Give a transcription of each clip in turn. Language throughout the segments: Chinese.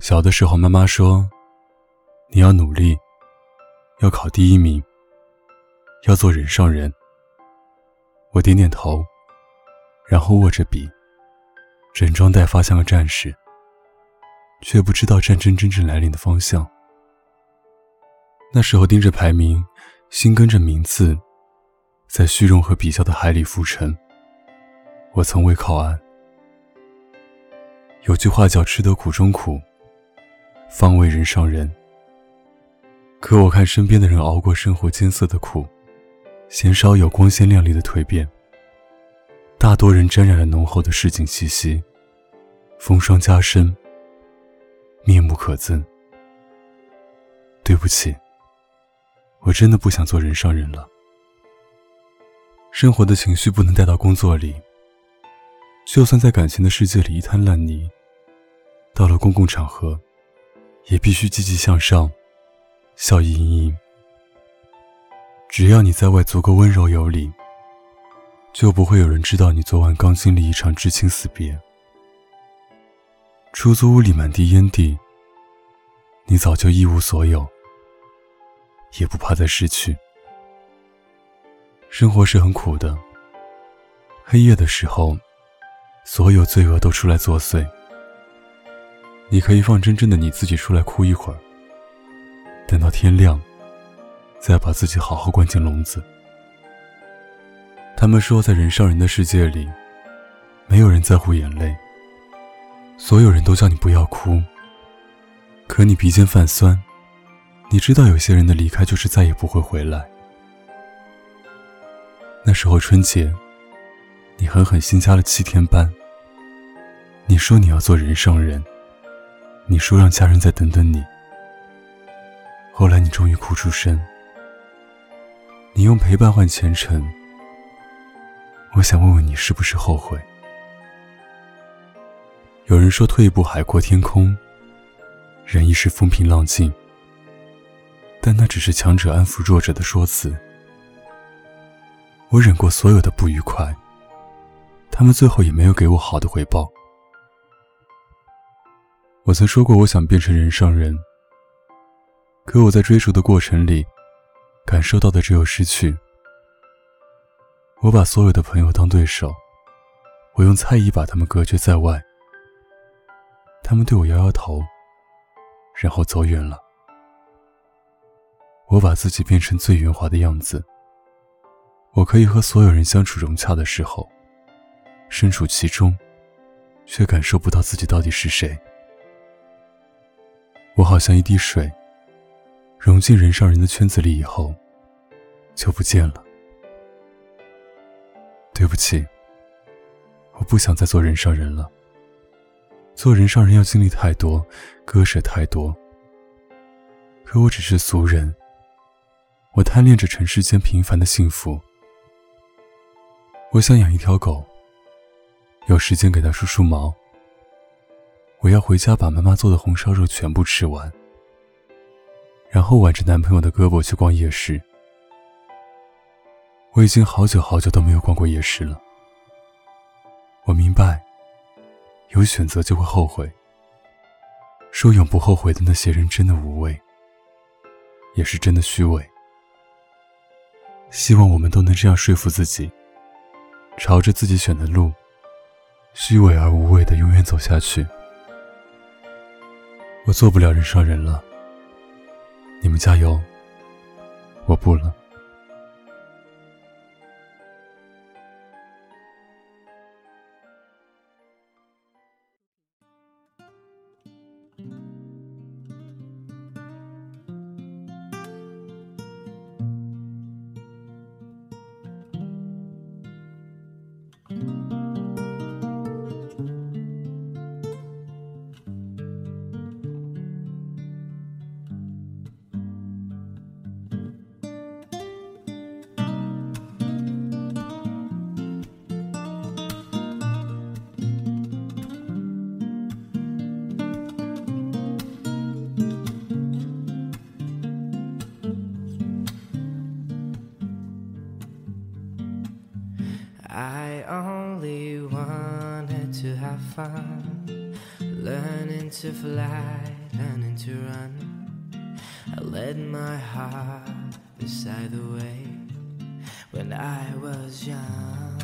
小的时候，妈妈说：“你要努力，要考第一名，要做人上人。”我点点头，然后握着笔，整装待发，像个战士，却不知道战争真正来临的方向。那时候盯着排名，心跟着名次，在虚荣和比较的海里浮沉。我从未靠岸。有句话叫“吃得苦中苦”。方为人上人。可我看身边的人熬过生活艰涩的苦，鲜少有光鲜亮丽的蜕变。大多人沾染了浓厚的市井气息，风霜加身，面目可憎。对不起，我真的不想做人上人了。生活的情绪不能带到工作里，就算在感情的世界里一滩烂泥，到了公共场合。也必须积极向上，笑意盈盈。只要你在外足够温柔有礼，就不会有人知道你昨晚刚经历一场至亲死别。出租屋里满地烟蒂，你早就一无所有，也不怕再失去。生活是很苦的，黑夜的时候，所有罪恶都出来作祟。你可以放真正的你自己出来哭一会儿，等到天亮，再把自己好好关进笼子。他们说，在人上人的世界里，没有人在乎眼泪，所有人都叫你不要哭。可你鼻尖泛酸，你知道有些人的离开就是再也不会回来。那时候春节，你狠狠新加了七天班。你说你要做人上人。你说让家人再等等你，后来你终于哭出声。你用陪伴换前程，我想问问你是不是后悔？有人说退一步海阔天空，忍一时风平浪静，但那只是强者安抚弱者的说辞。我忍过所有的不愉快，他们最后也没有给我好的回报。我曾说过，我想变成人上人。可我在追逐的过程里，感受到的只有失去。我把所有的朋友当对手，我用猜疑把他们隔绝在外。他们对我摇摇头，然后走远了。我把自己变成最圆滑的样子。我可以和所有人相处融洽的时候，身处其中，却感受不到自己到底是谁。我好像一滴水，融进人上人的圈子里以后，就不见了。对不起，我不想再做人上人了。做人上人要经历太多，割舍太多。可我只是俗人，我贪恋着尘世间平凡的幸福。我想养一条狗，有时间给它梳梳毛。我要回家把妈妈做的红烧肉全部吃完，然后挽着男朋友的胳膊去逛夜市。我已经好久好久都没有逛过夜市了。我明白，有选择就会后悔。说永不后悔的那些人真的无畏，也是真的虚伪。希望我们都能这样说服自己，朝着自己选的路，虚伪而无畏的永远走下去。我做不了人上人了，你们加油，我不了。Learning to fly, learning to run. I led my heart beside the way when I was young.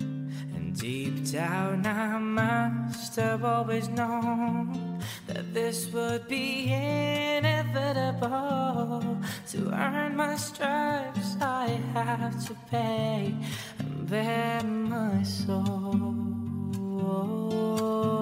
And deep down, I must have always known that this would be inevitable. To earn my stripes, I have to pay and bear my soul. 我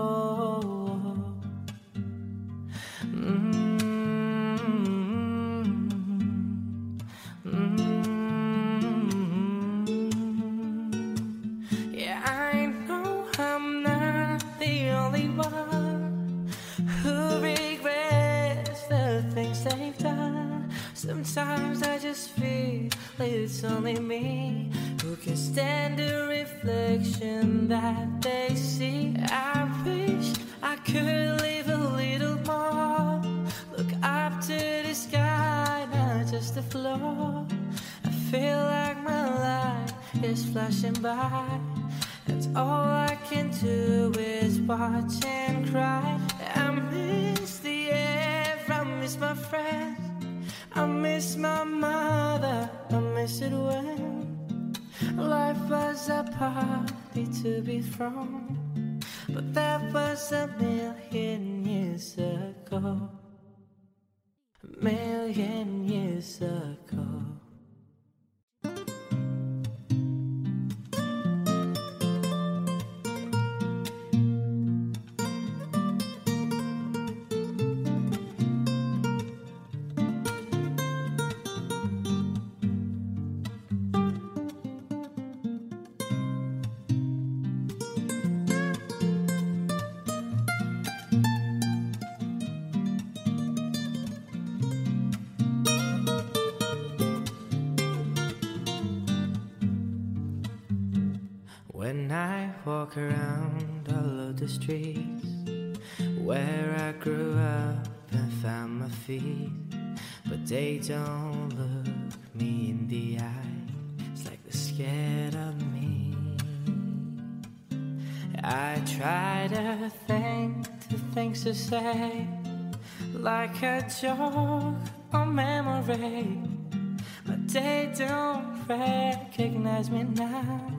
just feel like it's only me who can stand the reflection that they see. I wish I could live a little more. Look up to the sky, not just the floor. I feel like my life is flashing by. And all I can do is watch and cry. I miss the air, I miss my friends. I miss my mother, I miss it when life was a party to be thrown. But that was a million years ago. A million years ago. Walk around all of the streets where I grew up and found my feet, but they don't look me in the eye. It's like they're scared of me. I try to think the things to say, like a joke or memory, but they don't recognize me now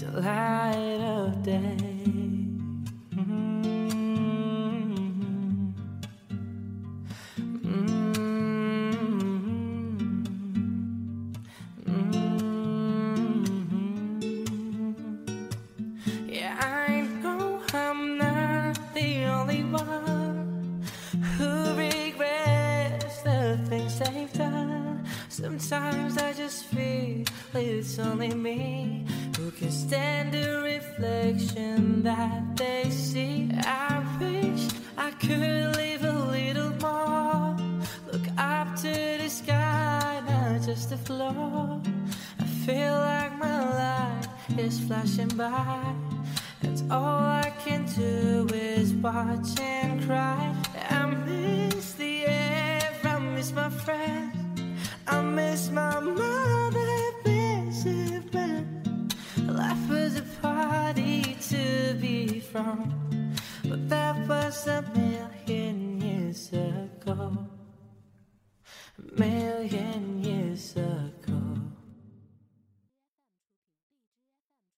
until light of day. Sometimes I just feel like it's only me who can stand the reflection that they see. I wish I could live a little more. Look up to the sky, not just the floor. I feel like my life is flashing by. And all I can do is watch and cry. I miss the air, I miss my friends. Miss my mother,